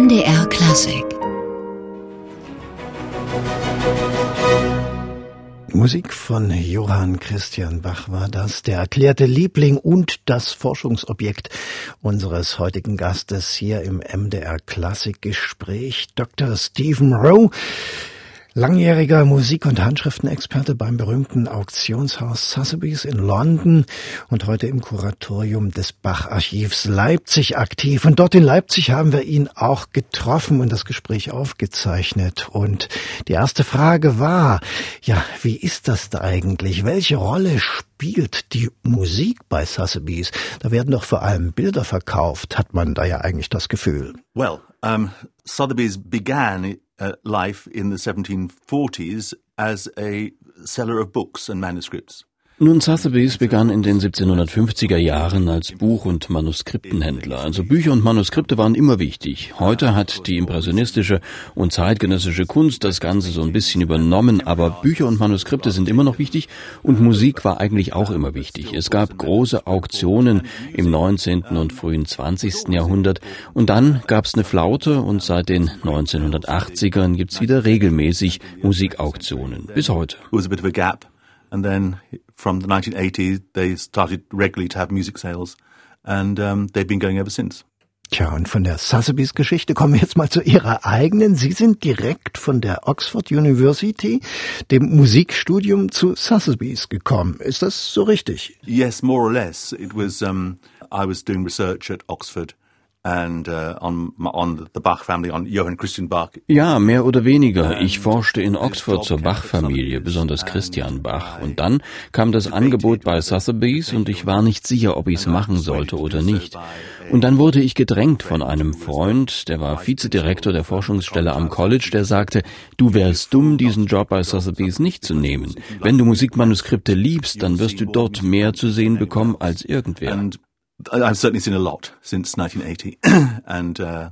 NDR Klassik Musik von Johann Christian Bach war das, der erklärte Liebling und das Forschungsobjekt unseres heutigen Gastes hier im MDR Klassikgespräch, Dr. Stephen Rowe. Langjähriger Musik- und Handschriftenexperte beim berühmten Auktionshaus Sotheby's in London und heute im Kuratorium des Bach-Archivs Leipzig aktiv. Und dort in Leipzig haben wir ihn auch getroffen und das Gespräch aufgezeichnet. Und die erste Frage war, ja, wie ist das da eigentlich? Welche Rolle spielt die Musik bei Sotheby's? Da werden doch vor allem Bilder verkauft, hat man da ja eigentlich das Gefühl. Well, um, Sotheby's began uh, life in the 1740s as a seller of books and manuscripts. Nun, Sotheby's begann in den 1750er Jahren als Buch- und Manuskriptenhändler. Also Bücher und Manuskripte waren immer wichtig. Heute hat die impressionistische und zeitgenössische Kunst das Ganze so ein bisschen übernommen, aber Bücher und Manuskripte sind immer noch wichtig und Musik war eigentlich auch immer wichtig. Es gab große Auktionen im 19. und frühen 20. Jahrhundert und dann gab es eine Flaute und seit den 1980ern gibt es wieder regelmäßig Musikauktionen. Bis heute. And then from the 1980s, they started regularly to have music sales, and um, they've been going ever since. Tja, und von der Sotheby's Geschichte kommen wir jetzt mal zu Ihrer eigenen. Sie sind direkt von der Oxford University, dem Musikstudium zu Sotheby's gekommen. Ist das so richtig? Yes, more or less. It was, um, I was doing research at Oxford and uh, on, on the Bach family, on Johann Christian Bach. Ja, mehr oder weniger. Ich forschte in Oxford zur Bach-Familie, besonders Christian Bach. Und dann kam das Angebot bei Sotheby's und ich war nicht sicher, ob ich es machen sollte oder nicht. Und dann wurde ich gedrängt von einem Freund, der war Vizedirektor der Forschungsstelle am College, der sagte, du wärst dumm, diesen Job bei Sotheby's nicht zu nehmen. Wenn du Musikmanuskripte liebst, dann wirst du dort mehr zu sehen bekommen als irgendwer. I've certainly seen a lot since 1980, and uh,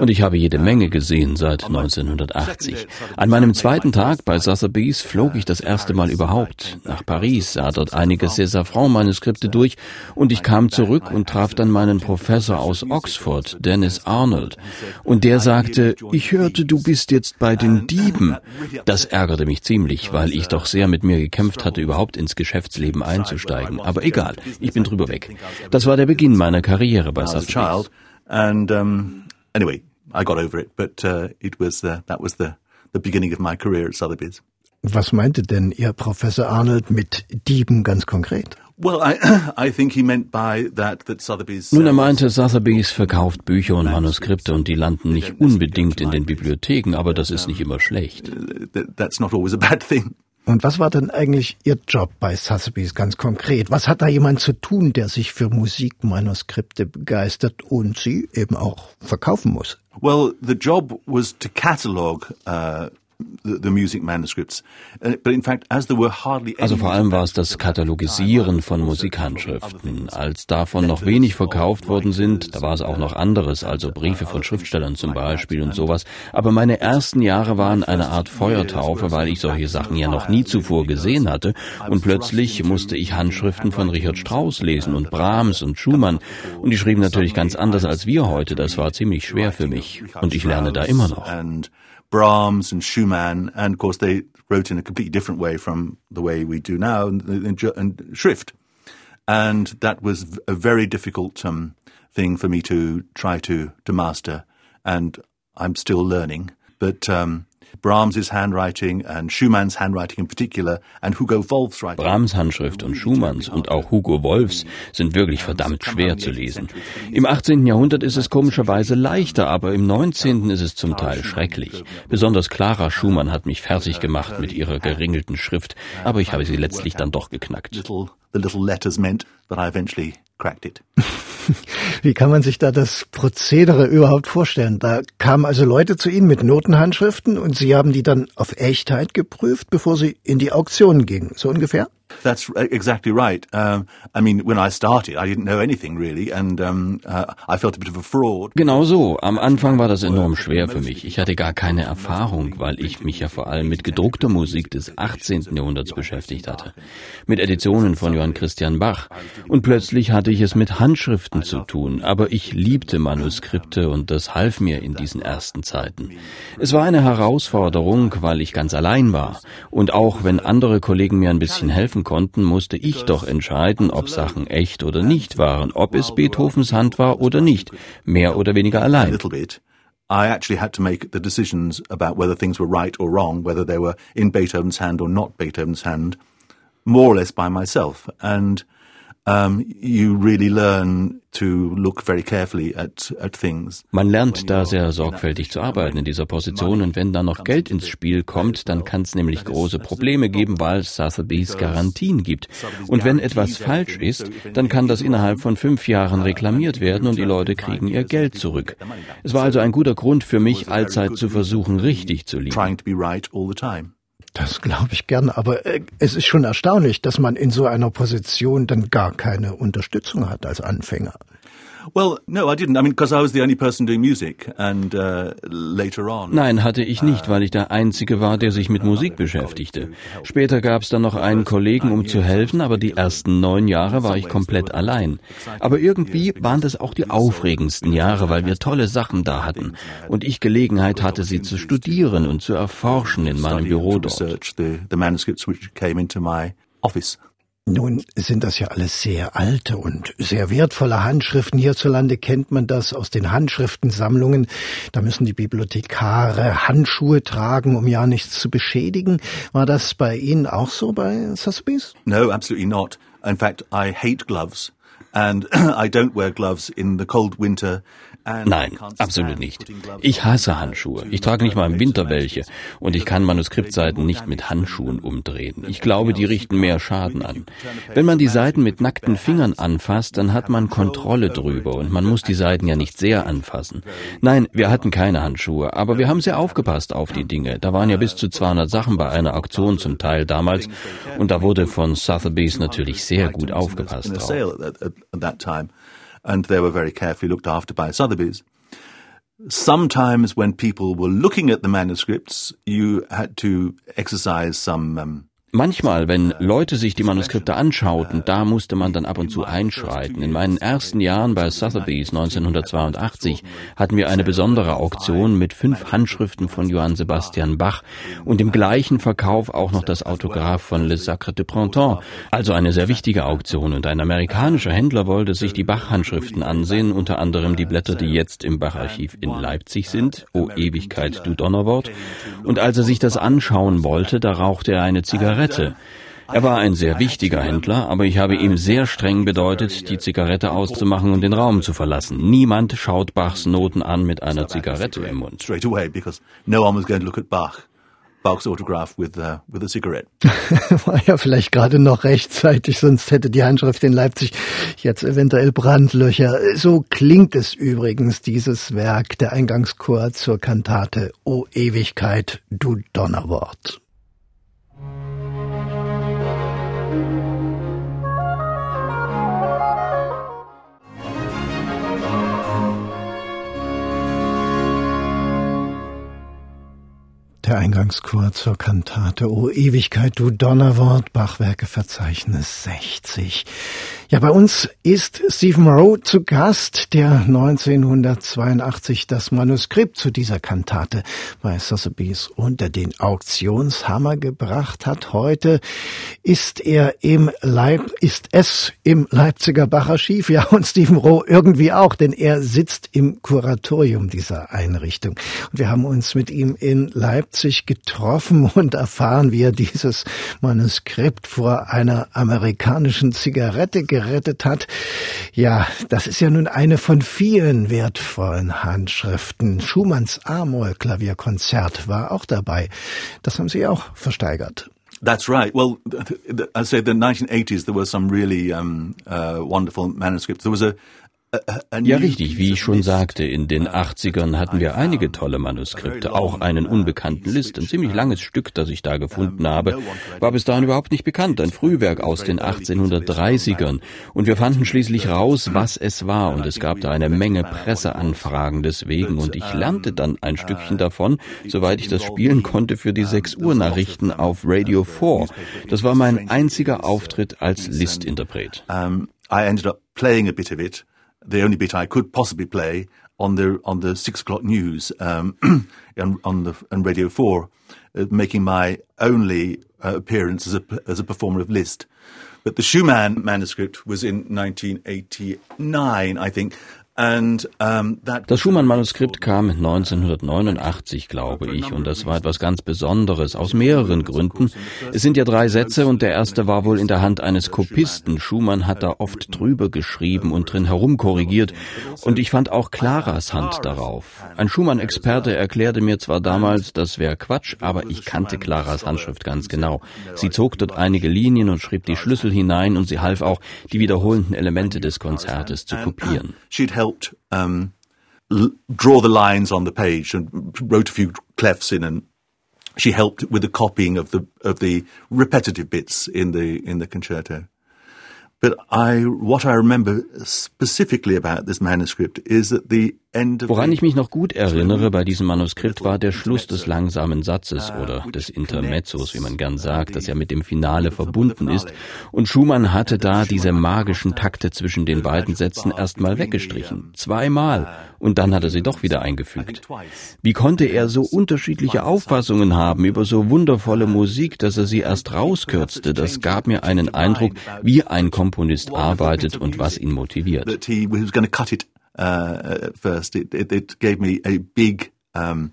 Und ich habe jede Menge gesehen seit 1980. An meinem zweiten Tag bei Sotheby's flog ich das erste Mal überhaupt nach Paris, sah dort einige César-Franc-Manuskripte durch und ich kam zurück und traf dann meinen Professor aus Oxford, Dennis Arnold. Und der sagte, ich hörte, du bist jetzt bei den Dieben. Das ärgerte mich ziemlich, weil ich doch sehr mit mir gekämpft hatte, überhaupt ins Geschäftsleben einzusteigen. Aber egal, ich bin drüber weg. Das war der Beginn meiner Karriere bei as a child. And um, anyway, I got over it, but uh, it was the, that was the, the beginning of my career at Sotheby's. Was meinte denn Ihr Professor Arnold mit Dieben ganz konkret? Well, I, I think he meant by that that Sotheby's. Nun, er meinte, Sotheby's verkauft Bücher und Manuskripte und die landen nicht unbedingt in den Bibliotheken, aber das ist nicht immer schlecht. That's not always a bad thing. Und was war denn eigentlich Ihr Job bei Sotheby's ganz konkret? Was hat da jemand zu tun, der sich für Musikmanuskripte begeistert und sie eben auch verkaufen muss? Well, the job was to catalog uh, also vor allem war es das Katalogisieren von Musikhandschriften. Als davon noch wenig verkauft worden sind, da war es auch noch anderes, also Briefe von Schriftstellern zum Beispiel und sowas. Aber meine ersten Jahre waren eine Art Feuertaufe, weil ich solche Sachen ja noch nie zuvor gesehen hatte. Und plötzlich musste ich Handschriften von Richard Strauss lesen und Brahms und Schumann. Und die schrieben natürlich ganz anders als wir heute. Das war ziemlich schwer für mich. Und ich lerne da immer noch. Brahms and Schumann, and of course they wrote in a completely different way from the way we do now and, in Schrift. And that was a very difficult um, thing for me to try to, to master, and I'm still learning. But um, Brahms' handwriting and Schumann's handwriting in particular and Hugo Wolfs writing. Brahms Handschrift und Schumanns und auch Hugo Wolfs sind wirklich verdammt schwer zu lesen. Im 18. Jahrhundert ist es komischerweise leichter, aber im 19. ist es zum Teil schrecklich. Besonders Clara Schumann hat mich fertig gemacht mit ihrer geringelten Schrift, aber ich habe sie letztlich dann doch geknackt. The little letters meant that I eventually cracked it. Wie kann man sich da das Prozedere überhaupt vorstellen? Da kamen also Leute zu Ihnen mit Notenhandschriften und Sie haben die dann auf Echtheit geprüft, bevor Sie in die Auktion gingen, so ungefähr? That's exactly right. Um, I mean, when I started, I didn't know anything really, and um, uh, I felt a bit of a fraud. Genau so. Am Anfang war das enorm schwer für mich. Ich hatte gar keine Erfahrung, weil ich mich ja vor allem mit gedruckter Musik des 18. Jahrhunderts beschäftigt hatte, mit Editionen von Johann Christian Bach. Und plötzlich hatte ich es mit Handschriften zu tun. Aber ich liebte Manuskripte und das half mir in diesen ersten Zeiten. Es war eine Herausforderung, weil ich ganz allein war. Und auch wenn andere Kollegen mir ein bisschen helfen konnten musste ich doch entscheiden, ob Sachen echt oder nicht waren, ob es Beethovens Hand war oder nicht, mehr oder weniger allein. I actually had to make the decisions about whether things were right or wrong, whether they were in Beethoven's hand or not Beethoven's hand, more or less by myself. And Man lernt da sehr sorgfältig zu arbeiten in dieser Position und wenn dann noch Geld ins Spiel kommt, dann kann es nämlich große Probleme geben, weil Sotheby's Garantien gibt. Und wenn etwas falsch ist, dann kann das innerhalb von fünf Jahren reklamiert werden und die Leute kriegen ihr Geld zurück. Es war also ein guter Grund für mich, allzeit zu versuchen, richtig zu liegen. Das glaube ich gern, aber äh, es ist schon erstaunlich, dass man in so einer Position dann gar keine Unterstützung hat als Anfänger. Well, no, I didn't. I mean, because I was the only person doing music, and uh, later on. Nein, hatte ich nicht, weil ich der Einzige war, der sich mit Musik beschäftigte. Später gab es dann noch einen Kollegen, um zu helfen, aber die ersten neun Jahre war ich komplett allein. Aber irgendwie waren das auch die aufregendsten Jahre, weil wir tolle Sachen da hatten und ich Gelegenheit hatte, sie zu studieren und zu erforschen in meinem Büro dort. Nun sind das ja alles sehr alte und sehr wertvolle Handschriften. Hierzulande kennt man das aus den Handschriftensammlungen. Da müssen die Bibliothekare Handschuhe tragen, um ja nichts zu beschädigen. War das bei Ihnen auch so bei Sotheby's? No, absolutely not. In fact, I hate gloves and I don't wear gloves in the cold winter Nein, absolut nicht. Ich hasse Handschuhe. Ich trage nicht mal im Winter welche und ich kann Manuskriptseiten nicht mit Handschuhen umdrehen. Ich glaube, die richten mehr Schaden an. Wenn man die Seiten mit nackten Fingern anfasst, dann hat man Kontrolle drüber und man muss die Seiten ja nicht sehr anfassen. Nein, wir hatten keine Handschuhe, aber wir haben sehr aufgepasst auf die Dinge. Da waren ja bis zu 200 Sachen bei einer Auktion zum Teil damals und da wurde von Sotheby's natürlich sehr gut aufgepasst drauf. And they were very carefully looked after by Sotheby's. Sometimes when people were looking at the manuscripts, you had to exercise some um, Manchmal, wenn Leute sich die Manuskripte anschauten, da musste man dann ab und zu einschreiten. In meinen ersten Jahren bei Sotheby's 1982 hatten wir eine besondere Auktion mit fünf Handschriften von Johann Sebastian Bach und im gleichen Verkauf auch noch das Autograph von Le Sacre de Printemps. Also eine sehr wichtige Auktion und ein amerikanischer Händler wollte sich die Bach-Handschriften ansehen, unter anderem die Blätter, die jetzt im Bach-Archiv in Leipzig sind, O Ewigkeit, du Donnerwort. Und als er sich das anschauen wollte, da rauchte er eine Zigarette Zigarette. Er war ein sehr wichtiger Händler, aber ich habe ihm sehr streng bedeutet, die Zigarette auszumachen und den Raum zu verlassen. Niemand schaut Bachs Noten an mit einer Zigarette im Mund. Straight away, because no one was going to look at Bach. Bach's autograph with, uh, with a cigarette. War ja vielleicht gerade noch rechtzeitig, sonst hätte die Handschrift in Leipzig jetzt eventuell Brandlöcher. So klingt es übrigens, dieses Werk, der Eingangschor zur Kantate O Ewigkeit, du Donnerwort. Der Eingangschor zur Kantate O Ewigkeit, du Donnerwort, Bachwerkeverzeichnis 60. Ja, bei uns ist Stephen Rowe zu Gast, der 1982 das Manuskript zu dieser Kantate bei Sotheby's unter den Auktionshammer gebracht hat. Heute ist er im Leip, ist es im Leipziger Bacharchiv, ja, und Stephen Rowe irgendwie auch, denn er sitzt im Kuratorium dieser Einrichtung. Und wir haben uns mit ihm in Leipzig getroffen und erfahren, wie er dieses Manuskript vor einer amerikanischen Zigarette gerettet hat. Ja, das ist ja nun eine von vielen wertvollen Handschriften. Schumanns A-Moll-Klavierkonzert war auch dabei. Das haben Sie auch versteigert. That's right. Well, I say the 1980s there were some really um, uh, wonderful manuscripts. There was a Ja, richtig. Wie ich schon sagte, in den 80ern hatten wir einige tolle Manuskripte, auch einen unbekannten List. Ein ziemlich langes Stück, das ich da gefunden habe, war bis dahin überhaupt nicht bekannt. Ein Frühwerk aus den 1830ern. Und wir fanden schließlich raus, was es war. Und es gab da eine Menge Presseanfragen deswegen. Und ich lernte dann ein Stückchen davon, soweit ich das spielen konnte, für die 6 Uhr Nachrichten auf Radio 4. Das war mein einziger Auftritt als Listinterpret. Um, I ended up playing a bit of it. The only bit I could possibly play on the on the six o'clock news um, on, on the on Radio Four, uh, making my only uh, appearance as a as a performer of Liszt. But the Schumann manuscript was in 1989, I think, Das Schumann-Manuskript kam 1989, glaube ich, und das war etwas ganz Besonderes, aus mehreren Gründen. Es sind ja drei Sätze und der erste war wohl in der Hand eines Kopisten. Schumann hat da oft drüber geschrieben und drin herumkorrigiert und ich fand auch Claras Hand darauf. Ein Schumann-Experte erklärte mir zwar damals, das wäre Quatsch, aber ich kannte Claras Handschrift ganz genau. Sie zog dort einige Linien und schrieb die Schlüssel hinein und sie half auch, die wiederholenden Elemente des Konzertes zu kopieren. helped um, l- draw the lines on the page and wrote a few clefs in, and she helped with the copying of the of the repetitive bits in the in the concerto. But I, what I remember specifically about this manuscript is that the Woran ich mich noch gut erinnere bei diesem Manuskript war der Schluss des langsamen Satzes oder des Intermezzos, wie man gern sagt, das ja mit dem Finale verbunden ist. Und Schumann hatte da diese magischen Takte zwischen den beiden Sätzen erstmal weggestrichen. Zweimal. Und dann hat er sie doch wieder eingefügt. Wie konnte er so unterschiedliche Auffassungen haben über so wundervolle Musik, dass er sie erst rauskürzte? Das gab mir einen Eindruck, wie ein Komponist arbeitet und was ihn motiviert. Uh, at first. It, it, it, gave me a big um,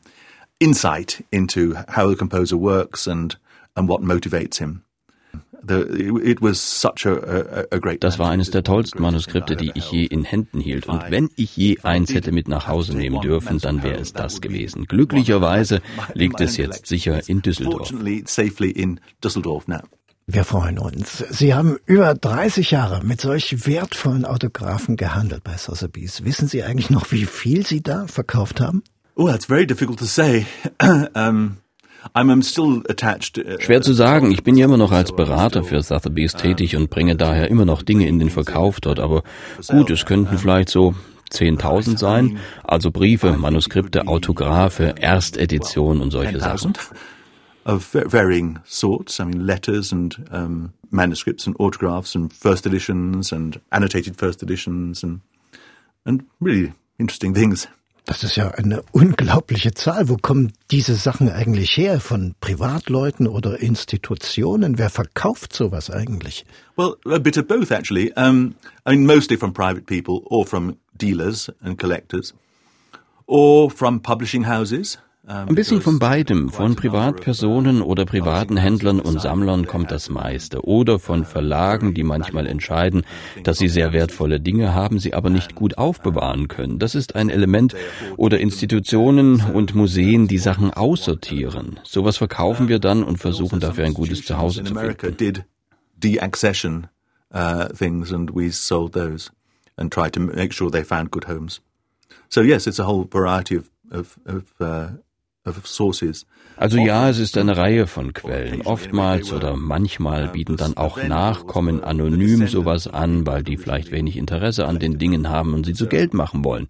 insight into how the composer works and, and what motivates him. Das war eines der tollsten Manuskripte, die ich je in Händen hielt. Und wenn ich je eins hätte mit nach Hause nehmen dürfen, dann wäre es das gewesen. Glücklicherweise liegt es jetzt sicher in Düsseldorf. Wir freuen uns. Sie haben über 30 Jahre mit solch wertvollen Autographen gehandelt bei Sotheby's. Wissen Sie eigentlich noch, wie viel Sie da verkauft haben? Oh, that's very difficult to say. um uh, Schwer zu sagen. Ich bin ja immer noch als Berater für Sotheby's tätig und bringe daher immer noch Dinge in den Verkauf dort. Aber gut, es könnten vielleicht so 10.000 sein. Also Briefe, Manuskripte, Autographe, Erstedition und solche Sachen. Of varying sorts. I mean, letters and um, manuscripts and autographs and first editions and annotated first editions and and really interesting things. Das ist ja eine unglaubliche Zahl. Wo kommen diese Sachen eigentlich her? Von Privatleuten oder Institutionen? Wer verkauft sowas eigentlich? Well, a bit of both actually. Um, I mean, mostly from private people or from dealers and collectors or from publishing houses. Ein bisschen von beidem. Von Privatpersonen oder privaten Händlern und Sammlern kommt das meiste. Oder von Verlagen, die manchmal entscheiden, dass sie sehr wertvolle Dinge haben, sie aber nicht gut aufbewahren können. Das ist ein Element. Oder Institutionen und Museen, die Sachen aussortieren. Sowas verkaufen wir dann und versuchen dafür ein gutes Zuhause zu finden. Deaccession uh, things and we sold those and tried to make sure they found good homes. So yes, it's a whole variety of of, of uh, Also ja, es ist eine Reihe von Quellen. Oftmals oder manchmal bieten dann auch Nachkommen anonym sowas an, weil die vielleicht wenig Interesse an den Dingen haben und sie zu Geld machen wollen.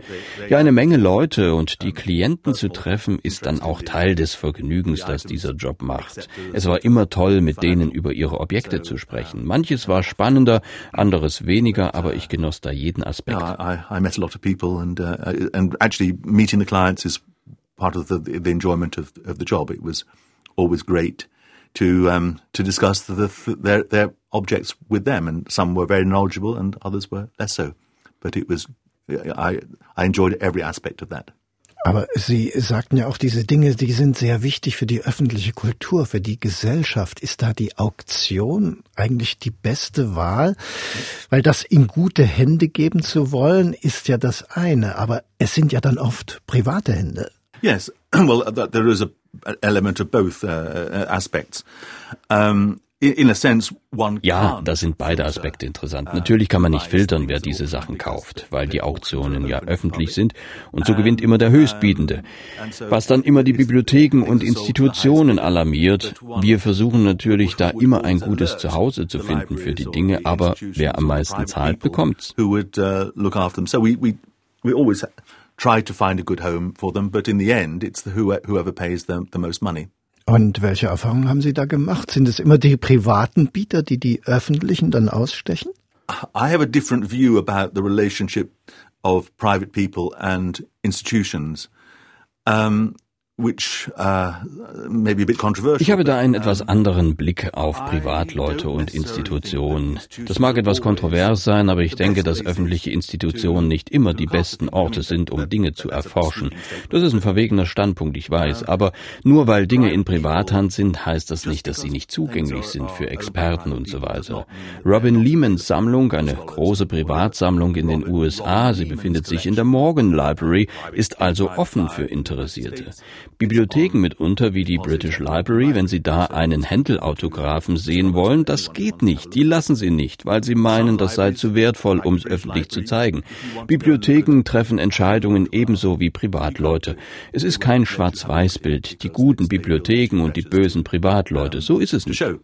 Ja, eine Menge Leute und die Klienten zu treffen, ist dann auch Teil des Vergnügens, das dieser Job macht. Es war immer toll, mit denen über ihre Objekte zu sprechen. Manches war spannender, anderes weniger, aber ich genoss da jeden Aspekt. Yeah, I, I met a lot of people and, uh, and actually meeting the clients is part of the, the enjoyment of, of the job. It was always great to um, to discuss the, the, their their objects with them, and some were very knowledgeable, and others were less so. But it was I I enjoyed every aspect of that. Aber Sie sagten ja auch, diese Dinge, die sind sehr wichtig für die öffentliche Kultur, für die Gesellschaft. Ist da die Auktion eigentlich die beste Wahl? Weil das in gute Hände geben zu wollen, ist ja das eine, aber es sind ja dann oft private Hände. Yes, well, there is a element of both uh, uh, aspects. Um, Ja, da sind beide Aspekte interessant. Natürlich kann man nicht filtern, wer diese Sachen kauft, weil die Auktionen ja öffentlich sind und so gewinnt immer der Höchstbietende. Was dann immer die Bibliotheken und Institutionen alarmiert, wir versuchen natürlich da immer ein gutes Zuhause zu finden für die Dinge, aber wer am meisten zahlt, bekommt's. Try to find a good home for them, but in the end, it's the whoever pays the, the most money. Und welche Erfahrungen haben Sie da gemacht? Sind es immer die privaten Bieter, die die öffentlichen dann ausstechen? I have a different view about the relationship of private people and institutions. Um, ich habe da einen etwas anderen Blick auf Privatleute und Institutionen. Das mag etwas kontrovers sein, aber ich denke, dass öffentliche Institutionen nicht immer die besten Orte sind, um Dinge zu erforschen. Das ist ein verwegener Standpunkt, ich weiß, aber nur weil Dinge in Privathand sind, heißt das nicht, dass sie nicht zugänglich sind für Experten und so weiter. Robin Lehmans Sammlung, eine große Privatsammlung in den USA, sie befindet sich in der Morgan Library, ist also offen für Interessierte. Bibliotheken mitunter wie die British Library, wenn Sie da einen Händel-Autographen sehen wollen, das geht nicht. Die lassen Sie nicht, weil sie meinen, das sei zu wertvoll, um es öffentlich zu zeigen. Bibliotheken treffen Entscheidungen ebenso wie Privatleute. Es ist kein Schwarz-Weiß-Bild. Die guten Bibliotheken und die bösen Privatleute. So ist es nicht. Uh,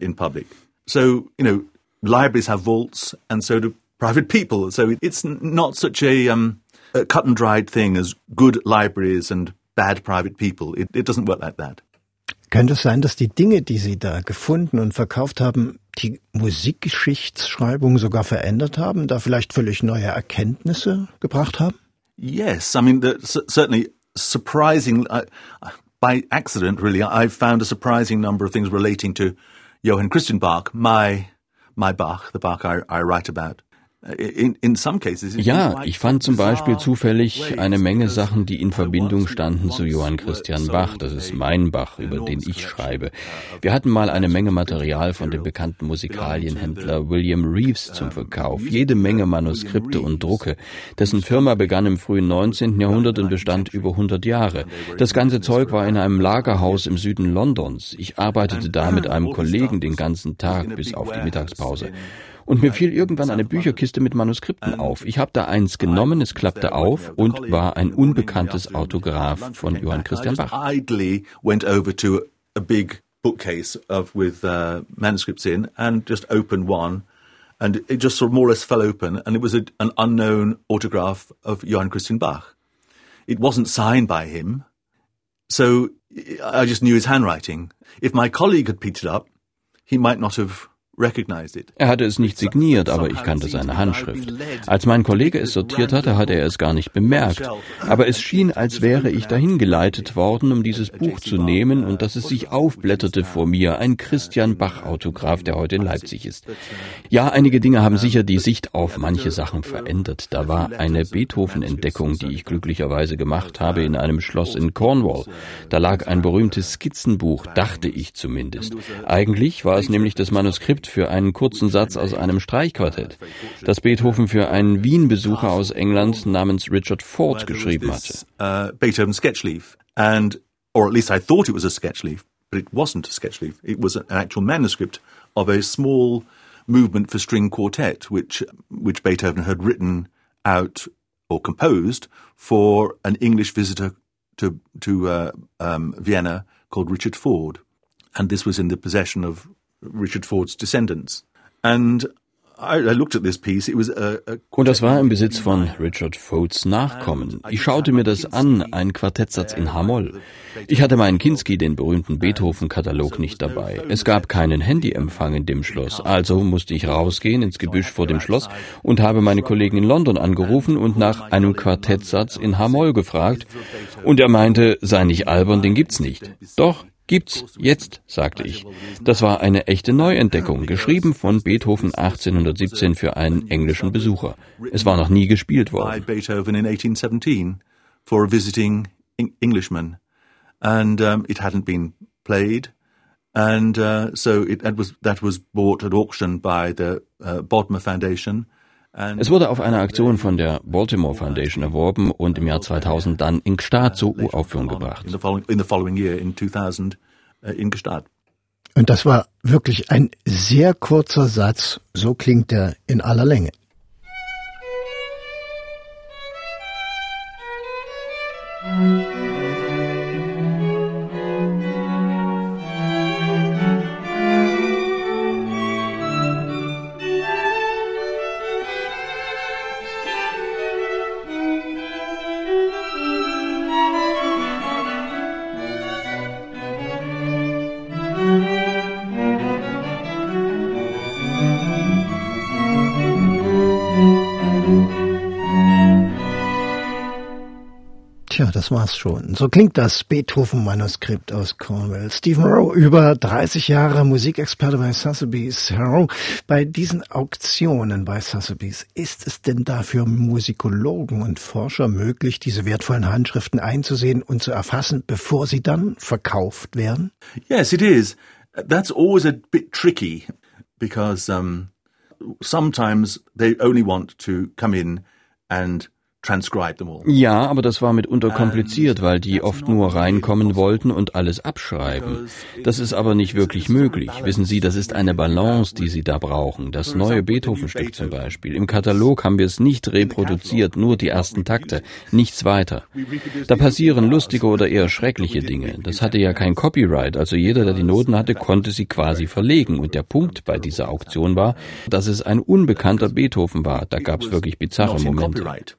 in public. So, you know, libraries have vaults and so do private people. So it's not such a, um, a cut and dried thing as good libraries and bad private people. It, it doesn't work like that. Könnte es sein, dass die Dinge, die Sie da gefunden und verkauft haben, die Musikgeschichtsschreibung sogar verändert haben, da vielleicht völlig neue Erkenntnisse gebracht haben? Yes, I mean, the, certainly surprising. Uh, by accident, really, I've found a surprising number of things relating to Johann Christian Bach, my my Bach, the Bach I, I write about. Ja, ich fand zum Beispiel zufällig eine Menge Sachen, die in Verbindung standen zu Johann Christian Bach. Das ist mein Bach, über den ich schreibe. Wir hatten mal eine Menge Material von dem bekannten Musikalienhändler William Reeves zum Verkauf. Jede Menge Manuskripte und Drucke. Dessen Firma begann im frühen 19. Jahrhundert und bestand über 100 Jahre. Das ganze Zeug war in einem Lagerhaus im Süden Londons. Ich arbeitete da mit einem Kollegen den ganzen Tag bis auf die Mittagspause. Und mir fiel irgendwann eine Bücherkiste mit Manuskripten auf. Ich habe da eins genommen, es klappte auf und war ein unbekanntes Autograph von Johann Christian Bach. went over to a big bookcase of with uh, manuscripts in and just opened one and it just sort of more or less fell open and it was a, an unknown autograph of Johann Christian Bach. It wasn't signed by him. So I just knew his handwriting. If my colleague had picked it up, he might not have er hatte es nicht signiert, aber ich kannte seine Handschrift. Als mein Kollege es sortiert hatte, hatte er es gar nicht bemerkt. Aber es schien, als wäre ich dahin geleitet worden, um dieses Buch zu nehmen und dass es sich aufblätterte vor mir, ein Christian Bach-Autograph, der heute in Leipzig ist. Ja, einige Dinge haben sicher die Sicht auf manche Sachen verändert. Da war eine Beethoven-Entdeckung, die ich glücklicherweise gemacht habe, in einem Schloss in Cornwall. Da lag ein berühmtes Skizzenbuch, dachte ich zumindest. Eigentlich war es nämlich das Manuskript Lied für einen kurzen Satz aus einem Streichquartett, das Beethoven für einen Wien-Besucher aus England namens Richard Ford geschrieben hatte. Uh, Beethoven sketchleaf, and or at least I thought it was a sketch leaf, but it wasn't a sketch leaf. It was an actual manuscript of a small movement for string quartet, which which Beethoven had written out or composed for an English visitor to to uh, um, Vienna called Richard Ford, and this was in the possession of Richard Ford's descendants. And Und das war im Besitz von Richard Fords Nachkommen. Ich schaute mir das an, ein Quartettsatz in H-Moll. Ich hatte meinen Kinski, den berühmten Beethoven-Katalog, nicht dabei. Es gab keinen Handyempfang in dem Schloss, also musste ich rausgehen ins Gebüsch vor dem Schloss und habe meine Kollegen in London angerufen und nach einem Quartettsatz in H-Moll gefragt. Und er meinte, sei nicht albern, den gibt's nicht. Doch, Gibt's jetzt, sagte ich. Das war eine echte Neuentdeckung, geschrieben von Beethoven 1817 für einen englischen Besucher. Es war noch nie gespielt worden. Beethoven in 1817 for a visiting Englishman. And um, it hadn't been played. And uh, so it, that was that was bought at auction by the uh, Bodmer Foundation. Es wurde auf einer Aktion von der Baltimore Foundation erworben und im Jahr 2000 dann in Gstaad zur Uraufführung gebracht. In the following year, in 2000, in Gstaad. Und das war wirklich ein sehr kurzer Satz. So klingt er in aller Länge. Tja, das war's schon. So klingt das Beethoven-Manuskript aus Cornwall. Stephen Rowe, über 30 Jahre Musikexperte bei Sotheby's. Herr Rowe, bei diesen Auktionen bei Sotheby's, ist es denn da für Musikologen und Forscher möglich, diese wertvollen Handschriften einzusehen und zu erfassen, bevor sie dann verkauft werden? Yes, it is. That's always a bit tricky because um, sometimes they only want to come in and ja, aber das war mitunter kompliziert, weil die oft nur reinkommen wollten und alles abschreiben. Das ist aber nicht wirklich möglich. Wissen Sie, das ist eine Balance, die Sie da brauchen. Das neue Beethoven-Stück zum Beispiel. Im Katalog haben wir es nicht reproduziert, nur die ersten Takte, nichts weiter. Da passieren lustige oder eher schreckliche Dinge. Das hatte ja kein Copyright, also jeder, der die Noten hatte, konnte sie quasi verlegen. Und der Punkt bei dieser Auktion war, dass es ein unbekannter Beethoven war. Da gab es wirklich bizarre Momente.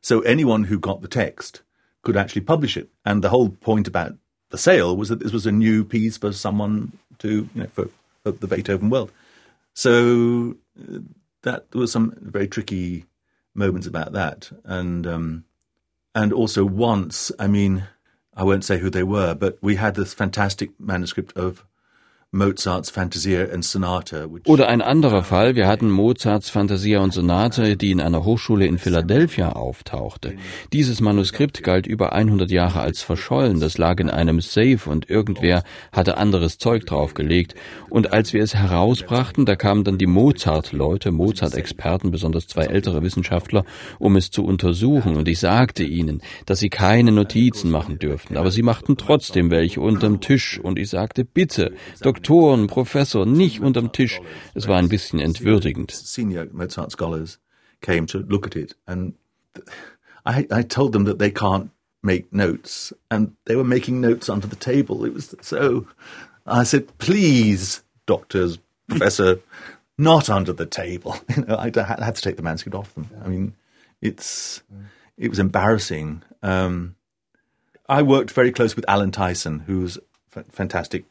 So anyone who got the text could actually publish it. And the whole point about the sale was that this was a new piece for someone to, you know, for, for the Beethoven world. So uh, that was some very tricky moments about that. And, um, and also once, I mean, I won't say who they were, but we had this fantastic manuscript of Mozarts Fantasia and Sonata. Oder ein anderer Fall, wir hatten Mozarts Fantasia und Sonate, die in einer Hochschule in Philadelphia auftauchte. Dieses Manuskript galt über 100 Jahre als verschollen, das lag in einem Safe und irgendwer hatte anderes Zeug draufgelegt. Und als wir es herausbrachten, da kamen dann die Mozart-Leute, Mozart-Experten, besonders zwei ältere Wissenschaftler, um es zu untersuchen. Und ich sagte ihnen, dass sie keine Notizen machen dürften, aber sie machten trotzdem welche unterm Tisch. Und ich sagte, bitte, Dr. Doktoren, Professor, nicht unterm Tisch. Es war ein bisschen entwürdigend. Senior Mozart scholars came to look at it and I, I told them that they can't make notes and they were making notes under the table. It was so, I said, please, doctors, professor, not under the table. You know, I had to take the manuscript off them. I mean, it's, it was embarrassing. Um, I worked very close with Alan Tyson, who's a fantastic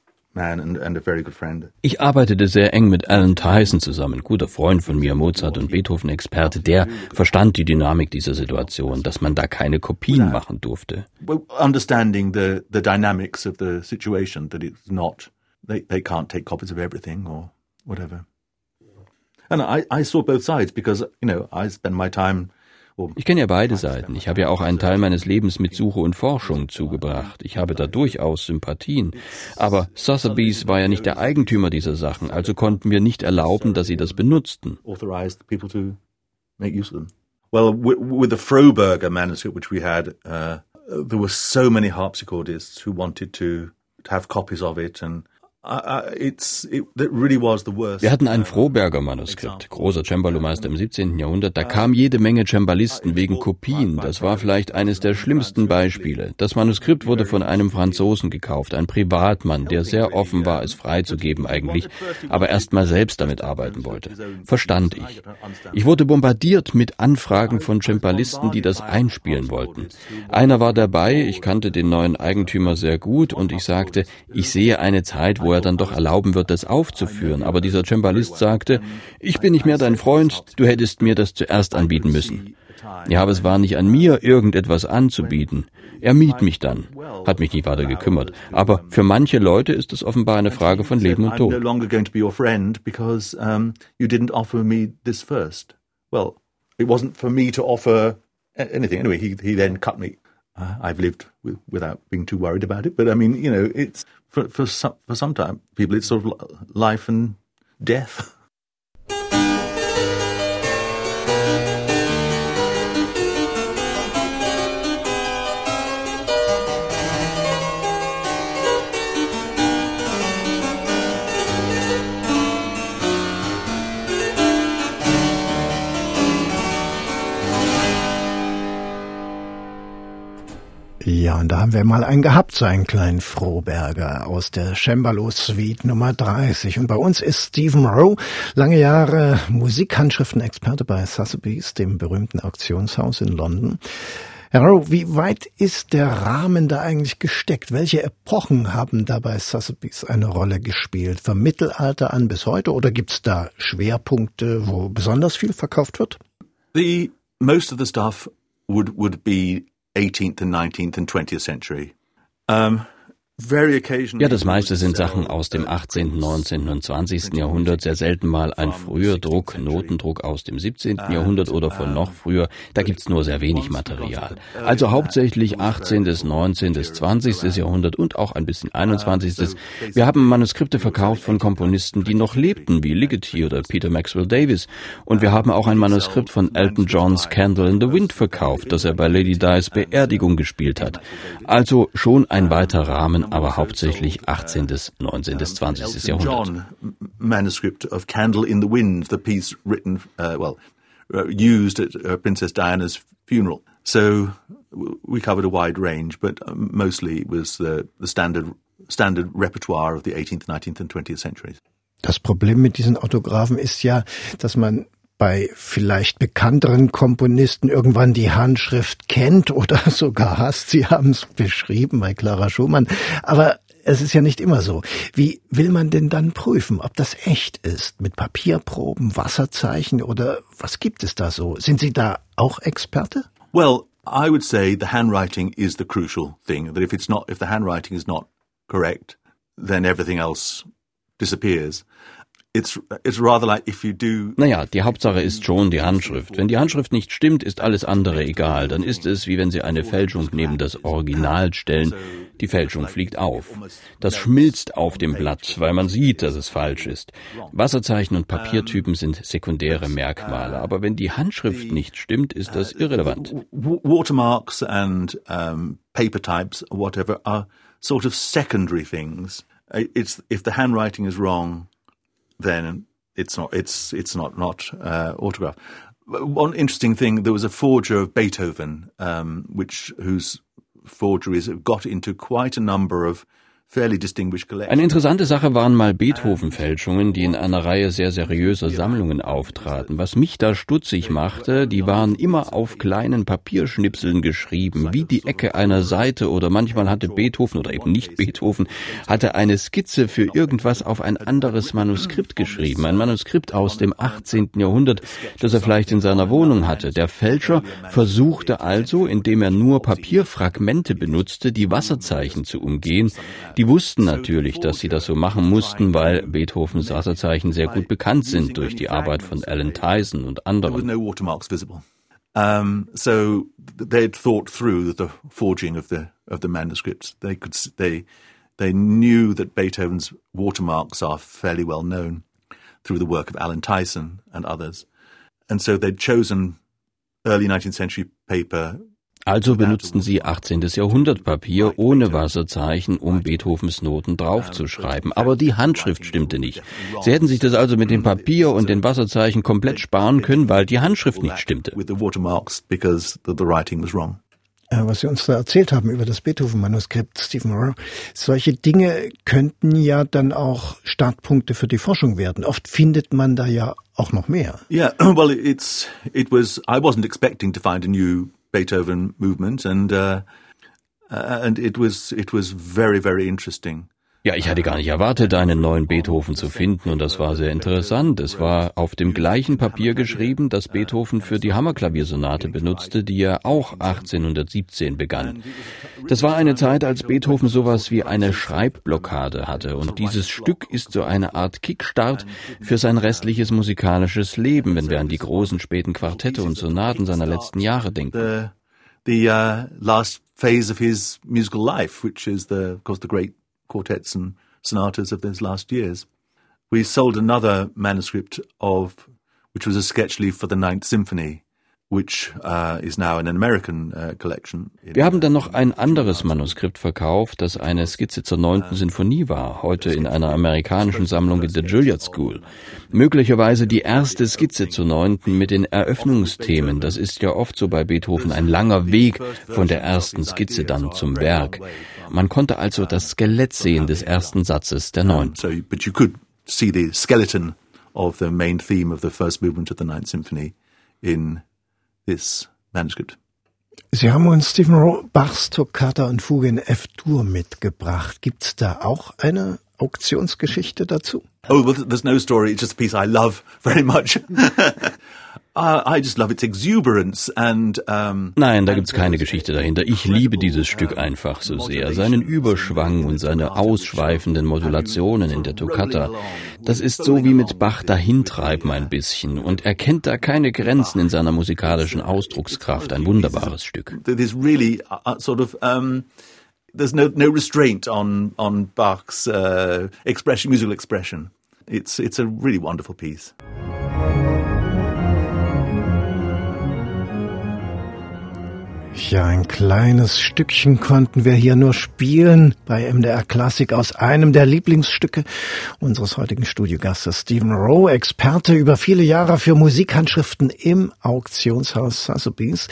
ich arbeitete sehr eng mit Alan Tyson zusammen, guter Freund von mir, Mozart- und Beethoven-Experte, der verstand die Dynamik dieser Situation, dass man da keine Kopien machen durfte. Understanding the, the dynamics of the situation, that it's not, they, they can't take copies of everything or whatever. And I, I saw both sides because, you know, I spend my time ich kenne ja beide Seiten. Ich habe ja auch einen Teil meines Lebens mit Suche und Forschung zugebracht. Ich habe da durchaus Sympathien. Aber Sotheby's war ja nicht der Eigentümer dieser Sachen, also konnten wir nicht erlauben, dass sie das benutzten. Well, with the Froberger manuscript which we had, uh, there were so many harpsichordists who wanted to have copies of it and wir hatten ein Froberger Manuskript, großer Cembalo-Meister im 17. Jahrhundert. Da kamen jede Menge Cembalisten wegen Kopien. Das war vielleicht eines der schlimmsten Beispiele. Das Manuskript wurde von einem Franzosen gekauft, ein Privatmann, der sehr offen war, es freizugeben eigentlich, aber erst mal selbst damit arbeiten wollte. Verstand ich. Ich wurde bombardiert mit Anfragen von Cembalisten, die das einspielen wollten. Einer war dabei, ich kannte den neuen Eigentümer sehr gut und ich sagte, ich sehe eine Zeit, wo er dann doch erlauben wird, das aufzuführen. Aber dieser Cembalist sagte, ich bin nicht mehr dein Freund, du hättest mir das zuerst anbieten müssen. Ja, aber es war nicht an mir, irgendetwas anzubieten. Er miet mich dann, hat mich nicht weiter gekümmert. Aber für manche Leute ist es offenbar eine Frage von Leben und Tod. Well, it wasn't for me to offer anything. Anyway, he, he then cut me. Uh, I've lived with, without being too worried about it. But I mean, you know, it's for for some, for some time people, it's sort of life and death. Ja, und da haben wir mal einen gehabt, so einen kleinen Froberger aus der Cembalo Suite Nummer 30. Und bei uns ist Stephen Rowe, lange Jahre Musikhandschriftenexperte bei Sotheby's, dem berühmten Auktionshaus in London. Herr Rowe, wie weit ist der Rahmen da eigentlich gesteckt? Welche Epochen haben da bei Sotheby's eine Rolle gespielt? Vom Mittelalter an bis heute oder gibt es da Schwerpunkte, wo besonders viel verkauft wird? The most of the stuff would would be 18th and 19th and 20th century. Um, ja, das meiste sind Sachen aus dem 18., 19. und 20. Jahrhundert, sehr selten mal ein früher Druck, Notendruck aus dem 17. Jahrhundert oder von noch früher, da gibt's nur sehr wenig Material. Also hauptsächlich 18., 19., 20. Jahrhundert und auch ein bisschen 21. Wir haben Manuskripte verkauft von Komponisten, die noch lebten, wie Ligeti oder Peter Maxwell Davis. Und wir haben auch ein Manuskript von Elton Johns Candle in the Wind verkauft, das er bei Lady Di's Beerdigung gespielt hat. Also schon ein weiter Rahmen aber hauptsächlich 18., 19., 20. Jahrhundert. John manuscript of Candle in the Wind, the piece written, uh, well, used at Princess Diana's funeral. So we covered a wide range, but mostly it was the, the standard standard repertoire of the 18th, 19th and 20th centuries. Das Problem mit diesen Autographen ist ja, dass man bei vielleicht bekannteren Komponisten irgendwann die Handschrift kennt oder sogar hasst. Sie haben es beschrieben bei Clara Schumann. Aber es ist ja nicht immer so. Wie will man denn dann prüfen, ob das echt ist? Mit Papierproben, Wasserzeichen oder was gibt es da so? Sind Sie da auch Experte? Well, I would say the handwriting is the crucial thing. That if it's not, if the handwriting is not correct, then everything else disappears. Naja, die Hauptsache ist schon die Handschrift. Wenn die Handschrift nicht stimmt, ist alles andere egal. Dann ist es, wie wenn Sie eine Fälschung neben das Original stellen. Die Fälschung fliegt auf. Das schmilzt auf dem Blatt, weil man sieht, dass es falsch ist. Wasserzeichen und Papiertypen sind sekundäre Merkmale. Aber wenn die Handschrift nicht stimmt, ist das irrelevant. Watermarks and um, paper types, whatever, are sort of secondary things. It's, if the handwriting is wrong, then it's not it's it's not not uh, autograph. One interesting thing: there was a forger of Beethoven, um, which whose forgeries have got into quite a number of Eine interessante Sache waren mal Beethoven-Fälschungen, die in einer Reihe sehr seriöser Sammlungen auftraten. Was mich da stutzig machte, die waren immer auf kleinen Papierschnipseln geschrieben, wie die Ecke einer Seite oder manchmal hatte Beethoven oder eben nicht Beethoven, hatte eine Skizze für irgendwas auf ein anderes Manuskript geschrieben. Ein Manuskript aus dem 18. Jahrhundert, das er vielleicht in seiner Wohnung hatte. Der Fälscher versuchte also, indem er nur Papierfragmente benutzte, die Wasserzeichen zu umgehen. Die wussten natürlich, dass sie das so machen mussten, weil Beethovens Wasserzeichen sehr gut bekannt sind durch die Arbeit von Alan Tyson und anderen. Um, so they'd thought through the forging of the of the manuscripts. They could they they knew that Beethoven's watermarks are fairly well known through the work of Alan Tyson and others, and so they'd chosen early 19th century paper Also benutzten sie 18. Jahrhundert Papier ohne Wasserzeichen, um Beethovens Noten draufzuschreiben. Aber die Handschrift stimmte nicht. Sie hätten sich das also mit dem Papier und den Wasserzeichen komplett sparen können, weil die Handschrift nicht stimmte. Äh, was Sie uns da erzählt haben über das Beethoven-Manuskript, Stephen Rowe, solche Dinge könnten ja dann auch Startpunkte für die Forschung werden. Oft findet man da ja auch noch mehr. Yeah, well, it's it was. I wasn't expecting to find a new Beethoven movement, and uh, uh, and it was it was very very interesting. Ja, ich hatte gar nicht erwartet, einen neuen Beethoven zu finden und das war sehr interessant. Es war auf dem gleichen Papier geschrieben, das Beethoven für die Hammerklaviersonate benutzte, die er auch 1817 begann. Das war eine Zeit, als Beethoven sowas wie eine Schreibblockade hatte und dieses Stück ist so eine Art Kickstart für sein restliches musikalisches Leben, wenn wir an die großen späten Quartette und Sonaten seiner letzten Jahre denken. The, uh, last phase of his musical life, which is the, of course, the great quartets and sonatas of those last years. We sold another manuscript of, which was a sketch leaf for the Ninth Symphony, which uh, is now in an American uh, collection. Wir haben dann noch ein anderes Manuskript verkauft, das eine Skizze zur neunten Sinfonie war, heute in einer amerikanischen Sammlung in der Juilliard School. Möglicherweise die erste Skizze zur neunten mit den Eröffnungsthemen. Das ist ja oft so bei Beethoven ein langer Weg von der ersten Skizze dann zum Werk. Man konnte also das Skelett sehen des ersten Satzes der neunten. So, but you could see the skeleton of the main theme of the first movement of the Ninth Symphony in this manuscript. Sie haben uns Stephen Rowe Bachs Toccata und Fuge in F-Dur mitgebracht. Gibt's da auch eine Auktionsgeschichte dazu? Oh, well, there's no story. It's just a piece I love very much. uh, I just love its exuberance and um, Nein, da gibt's keine Geschichte dahinter. Ich liebe dieses Stück einfach so sehr. Seinen Überschwang und seine ausschweifenden Modulationen in der Toccata. Das ist so wie mit Bach dahintreiben ein bisschen und er kennt da keine Grenzen in seiner musikalischen Ausdruckskraft. Ein wunderbares Stück. Uh, um, there's no no restraint on on Bach's uh, expression, musical expression. It's it's a really wonderful piece. Ja, ein kleines Stückchen konnten wir hier nur spielen bei MDR Klassik aus einem der Lieblingsstücke unseres heutigen Studiogastes Stephen Rowe, Experte über viele Jahre für Musikhandschriften im Auktionshaus Sotheby's.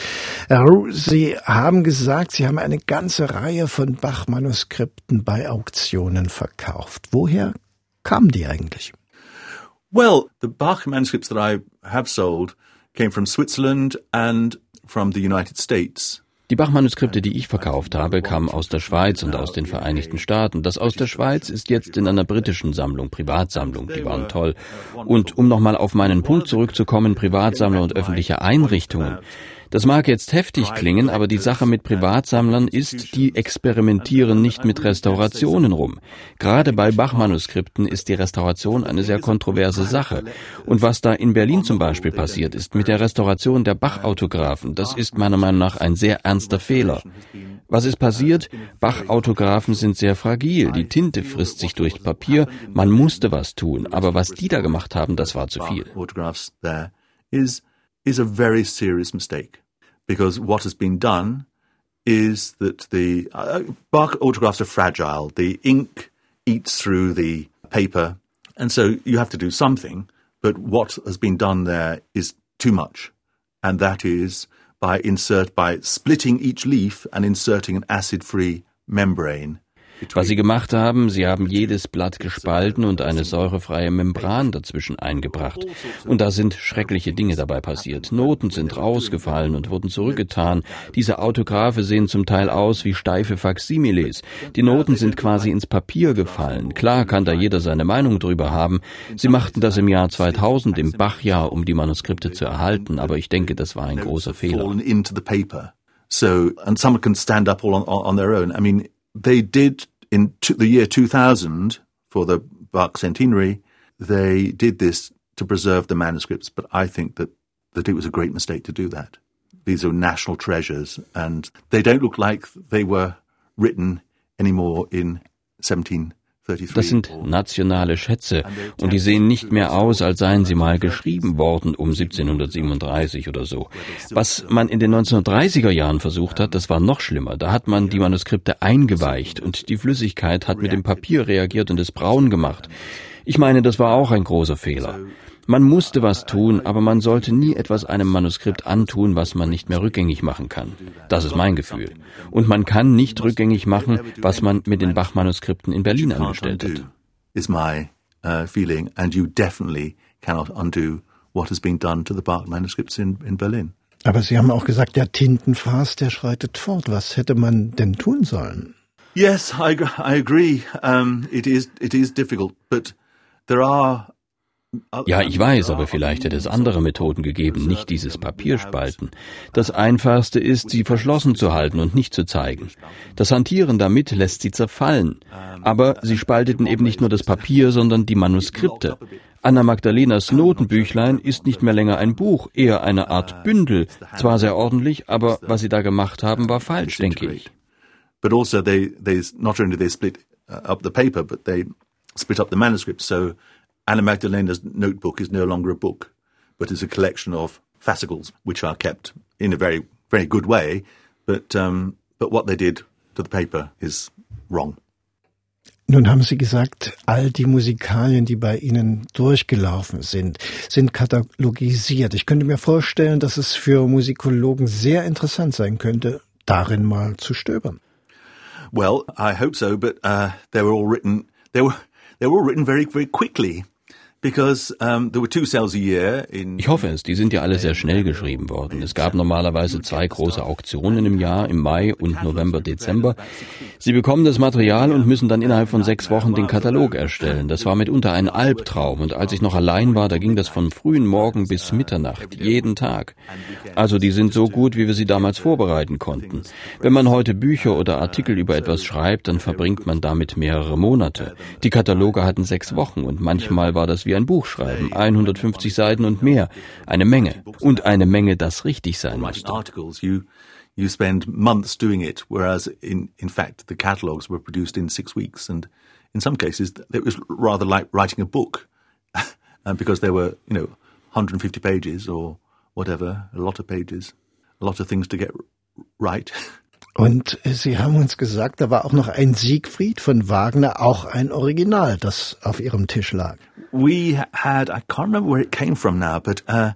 Herr Rowe, Sie haben gesagt, Sie haben eine ganze Reihe von Bach-Manuskripten bei Auktionen verkauft. Woher kamen die eigentlich? Well, the Bach manuscripts that I have sold came from Switzerland and Die Bach-Manuskripte, die ich verkauft habe, kamen aus der Schweiz und aus den Vereinigten Staaten. Das aus der Schweiz ist jetzt in einer britischen Sammlung, Privatsammlung. Die waren toll. Und um nochmal auf meinen Punkt zurückzukommen, Privatsammler und öffentliche Einrichtungen. Das mag jetzt heftig klingen, aber die Sache mit Privatsammlern ist, die experimentieren nicht mit Restaurationen rum. Gerade bei Bach-Manuskripten ist die Restauration eine sehr kontroverse Sache. Und was da in Berlin zum Beispiel passiert ist mit der Restauration der Bach-Autographen, das ist meiner Meinung nach ein sehr ernster Fehler. Was ist passiert? Bach-Autographen sind sehr fragil. Die Tinte frisst sich durch Papier. Man musste was tun. Aber was die da gemacht haben, das war zu viel. is a very serious mistake because what has been done is that the uh, Bach autographs are fragile. The ink eats through the paper, and so you have to do something. But what has been done there is too much, and that is by insert by splitting each leaf and inserting an acid-free membrane Was sie gemacht haben, sie haben jedes Blatt gespalten und eine säurefreie Membran dazwischen eingebracht. Und da sind schreckliche Dinge dabei passiert. Noten sind rausgefallen und wurden zurückgetan. Diese Autographe sehen zum Teil aus wie steife Faksimiles. Die Noten sind quasi ins Papier gefallen. Klar kann da jeder seine Meinung drüber haben. Sie machten das im Jahr 2000, im Bachjahr, um die Manuskripte zu erhalten. Aber ich denke, das war ein großer Fehler. So, and someone can stand up all on, on their own. I mean, they did in the year 2000 for the Bach centenary, they did this to preserve the manuscripts, but I think that, that it was a great mistake to do that. These are national treasures, and they don't look like they were written anymore in 17 Das sind nationale Schätze und die sehen nicht mehr aus, als seien sie mal geschrieben worden um 1737 oder so. Was man in den 1930er Jahren versucht hat, das war noch schlimmer. Da hat man die Manuskripte eingeweicht und die Flüssigkeit hat mit dem Papier reagiert und es braun gemacht. Ich meine, das war auch ein großer Fehler. Man musste was tun, aber man sollte nie etwas einem Manuskript antun, was man nicht mehr rückgängig machen kann. Das ist mein Gefühl. Und man kann nicht rückgängig machen, was man mit den Bach-Manuskripten in Berlin angestellt hat. Is my uh, feeling, and you definitely cannot undo what has been done to the Bach manuscripts in, in Berlin. Aber Sie haben auch gesagt, der Tintenfass, der schreitet fort. Was hätte man denn tun sollen? Yes, I, I agree. Um, it is it is difficult, but there are ja, ich weiß, aber vielleicht hätte es andere Methoden gegeben, nicht dieses Papierspalten. Das Einfachste ist, sie verschlossen zu halten und nicht zu zeigen. Das Hantieren damit lässt sie zerfallen. Aber sie spalteten eben nicht nur das Papier, sondern die Manuskripte. Anna Magdalenas Notenbüchlein ist nicht mehr länger ein Buch, eher eine Art Bündel. Zwar sehr ordentlich, aber was sie da gemacht haben, war falsch, denke ich. But also they, they not only they split uh, up the paper, but they split up the manuscript. So Anna Magdalena's notebook is no longer a book, but is a collection of fascicles, which are kept in a very, very good way, but, um, but what they did to the paper is wrong. Nun haben Sie gesagt, all die Musikalien, die bei Ihnen durchgelaufen sind, sind katalogisiert. Ich könnte mir vorstellen, dass es für Musikologen sehr interessant sein könnte, darin mal zu stöbern. Well, I hope so, but uh, they were all written. They were they were all written very very quickly. Ich hoffe es, die sind ja alle sehr schnell geschrieben worden. Es gab normalerweise zwei große Auktionen im Jahr, im Mai und November, Dezember. Sie bekommen das Material und müssen dann innerhalb von sechs Wochen den Katalog erstellen. Das war mitunter ein Albtraum und als ich noch allein war, da ging das von frühen Morgen bis Mitternacht, jeden Tag. Also die sind so gut, wie wir sie damals vorbereiten konnten. Wenn man heute Bücher oder Artikel über etwas schreibt, dann verbringt man damit mehrere Monate. Die Kataloge hatten sechs Wochen und manchmal war das wie ein Buch schreiben, 150 Seiten und mehr, eine Menge. Und eine Menge, das richtig sein musste. You spend months doing it, whereas in, in fact the catalogues were produced in six weeks, and in some cases it was rather like writing a book, because there were you know 150 pages or whatever, a lot of pages, a lot of things to get right. Und Sie haben uns gesagt, da war auch noch ein Siegfried von Wagner, auch ein Original, das auf Ihrem Tisch lag. We had, I can't remember where it came from now, but uh,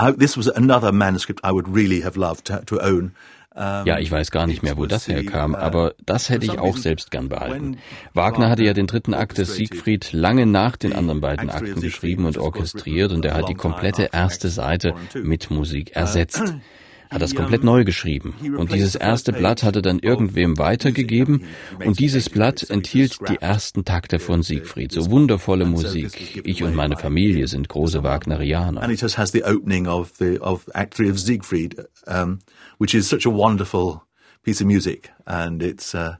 I, this was another manuscript I would really have loved to, to own. Ja, ich weiß gar nicht mehr, wo das herkam, aber das hätte ich auch selbst gern behalten. Wagner hatte ja den dritten Akt des Siegfried lange nach den anderen beiden Akten geschrieben und orchestriert und er hat die komplette erste Seite mit Musik ersetzt hat das komplett neu geschrieben. Und dieses erste Blatt hat er dann irgendwem weitergegeben. Und dieses Blatt enthielt die ersten Takte von Siegfried. So wundervolle Musik. Ich und meine Familie sind große Wagnerianer. And it just has the opening of the of Act of Siegfried, um, which is such a wonderful piece of music. And it's uh,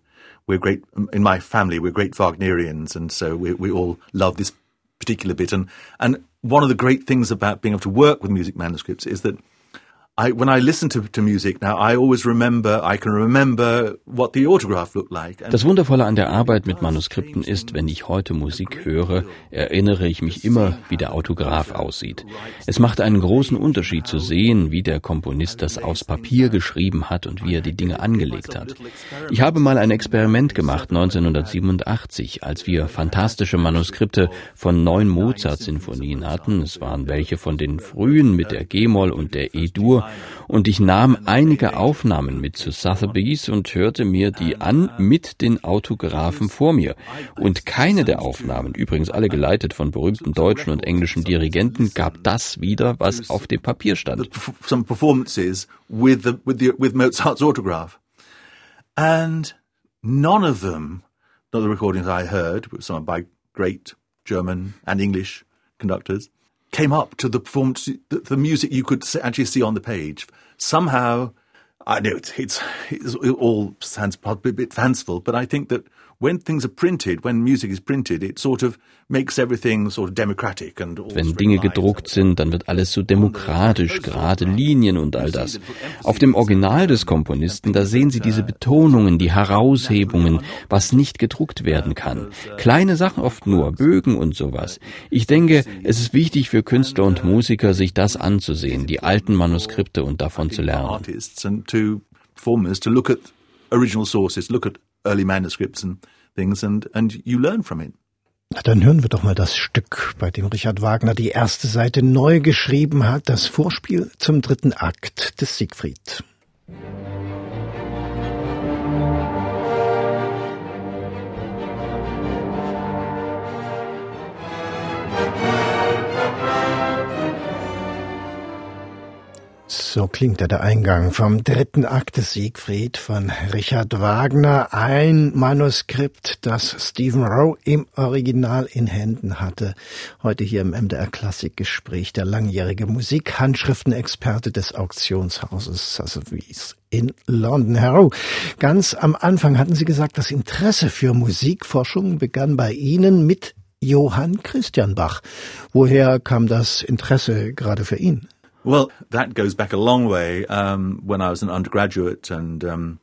we're great in my family. We're great Wagnerians, and so we we all love this particular bit. And and one of the great things about being able to work with music manuscripts is that I, when I listen to, to music now, I always remember, I can remember what the autograph looked like. Das Wundervolle an der Arbeit mit Manuskripten ist, wenn ich heute Musik höre, erinnere ich mich immer, wie der Autograph aussieht. Es macht einen großen Unterschied zu sehen, wie der Komponist das aufs Papier geschrieben hat und wie er die Dinge angelegt hat. Ich habe mal ein Experiment gemacht 1987, als wir fantastische Manuskripte von neun Mozart-Sinfonien hatten. Es waren welche von den frühen mit der G-Moll und der E-Dur und ich nahm einige Aufnahmen mit zu Sotheby's und hörte mir die an mit den Autographen vor mir. Und keine der Aufnahmen, übrigens alle geleitet von berühmten deutschen und englischen Dirigenten, gab das wieder, was auf dem Papier stand. Some performances with the, with the, with Mozart's autograph. And none of them, not the recordings I heard, some by great German and English conductors, came up to the performance, the, the music you could actually see on the page. Somehow, I know it's, it's, it's it all sounds a bit fanciful, but I think that when things are printed, when music is printed, it sort of makes everything sort of democratic and Wenn Dinge gedruckt sind, dann wird alles so demokratisch, gerade Linien und all das. Auf dem Original des Komponisten, da sehen Sie diese Betonungen, die Heraushebungen, was nicht gedruckt werden kann. Kleine Sachen oft nur, Bögen und sowas. Ich denke, es ist wichtig für Künstler und Musiker, sich das anzusehen, die alten Manuskripte und davon zu lernen. original sources, look at early manuscripts and things, and, and you learn from it. Na, dann hören wir doch mal das Stück, bei dem Richard Wagner die erste Seite neu geschrieben hat, das Vorspiel zum dritten Akt des Siegfried. So klingt ja der Eingang vom dritten Akt des Siegfried von Richard Wagner. Ein Manuskript, das Stephen Rowe im Original in Händen hatte. Heute hier im MDR Klassikgespräch der langjährige Musikhandschriftenexperte des Auktionshauses Sotheby's in London. Herr Rowe, ganz am Anfang hatten Sie gesagt, das Interesse für Musikforschung begann bei Ihnen mit Johann Christian Bach. Woher kam das Interesse gerade für ihn? Well, that goes back a long way. Um, when I was an undergraduate and um,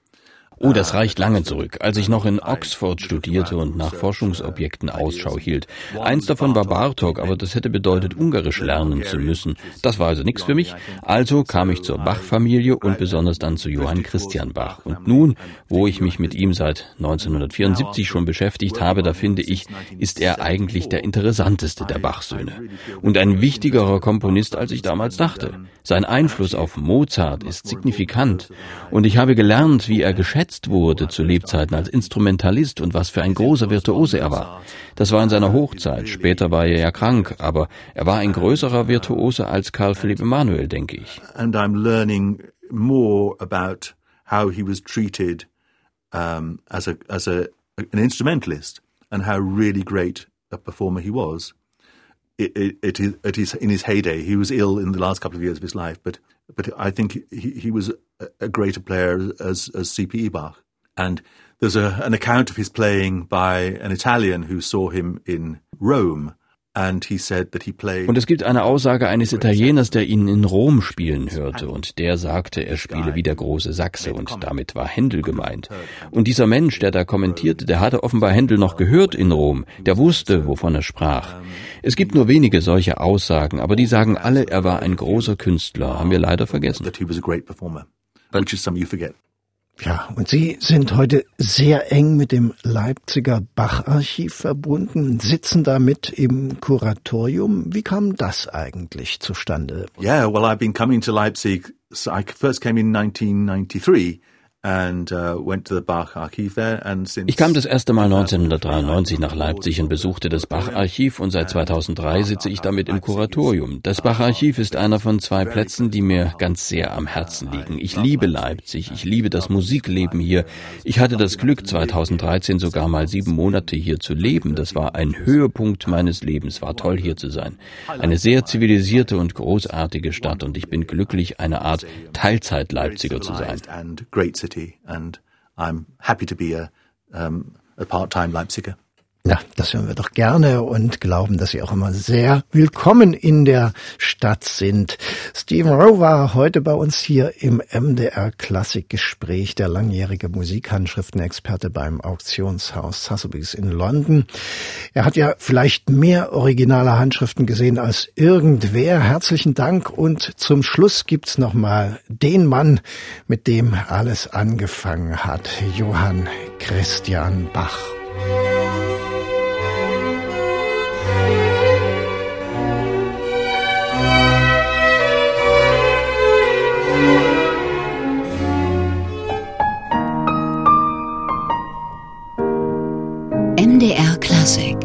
Oh, das reicht lange zurück, als ich noch in Oxford studierte und nach Forschungsobjekten Ausschau hielt. Eins davon war Bartok, aber das hätte bedeutet, Ungarisch lernen zu müssen. Das war also nichts für mich. Also kam ich zur Bach-Familie und besonders dann zu Johann Christian Bach. Und nun, wo ich mich mit ihm seit 1974 schon beschäftigt habe, da finde ich, ist er eigentlich der interessanteste der Bach-Söhne. Und ein wichtigerer Komponist, als ich damals dachte. Sein Einfluss auf Mozart ist signifikant. Und ich habe gelernt, wie er geschätzt wurde zu Lebzeiten als Instrumentalist und was für ein großer Virtuose er war. Das war in seiner Hochzeit. Später war er ja krank, aber er war ein größerer Virtuose als Karl Philipp Emanuel, denke ich. And I'm learning more about how he was treated um, as a as a an instrumentalist and how really great a performer he was. It, it, it in his heyday. He was ill in the last couple of years of his life, but but I think he, he was a, greater player as as C.P. Bach. And there's a, an account of his playing by an Italian who saw him in Rome Und es gibt eine Aussage eines Italieners, der ihn in Rom spielen hörte, und der sagte, er spiele wie der große Sachse, und damit war Händel gemeint. Und dieser Mensch, der da kommentierte, der hatte offenbar Händel noch gehört in Rom, der wusste, wovon er sprach. Es gibt nur wenige solche Aussagen, aber die sagen alle, er war ein großer Künstler, haben wir leider vergessen. Ja, und Sie sind heute sehr eng mit dem Leipziger Bacharchiv verbunden, sitzen damit im Kuratorium. Wie kam das eigentlich zustande? Yeah, well, I've been coming to Leipzig. So I first came in 1993 Uh, ich kam das erste Mal 1993 nach Leipzig und besuchte das Bach-Archiv und seit 2003 sitze ich damit im Kuratorium. Das Bach-Archiv ist einer von zwei Plätzen, die mir ganz sehr am Herzen liegen. Ich liebe Leipzig, ich liebe das Musikleben hier. Ich hatte das Glück, 2013 sogar mal sieben Monate hier zu leben. Das war ein Höhepunkt meines Lebens, war toll hier zu sein. Eine sehr zivilisierte und großartige Stadt und ich bin glücklich, eine Art Teilzeit-Leipziger zu sein and I'm happy to be a, um, a part-time Leipziger. Ja, das hören wir doch gerne und glauben, dass Sie auch immer sehr willkommen in der Stadt sind. Stephen Rowe war heute bei uns hier im MDR Klassikgespräch, der langjährige Musikhandschriftenexperte beim Auktionshaus Sotheby's in London. Er hat ja vielleicht mehr originale Handschriften gesehen als irgendwer. Herzlichen Dank und zum Schluss gibt's noch mal den Mann, mit dem alles angefangen hat, Johann Christian Bach. MDR Classic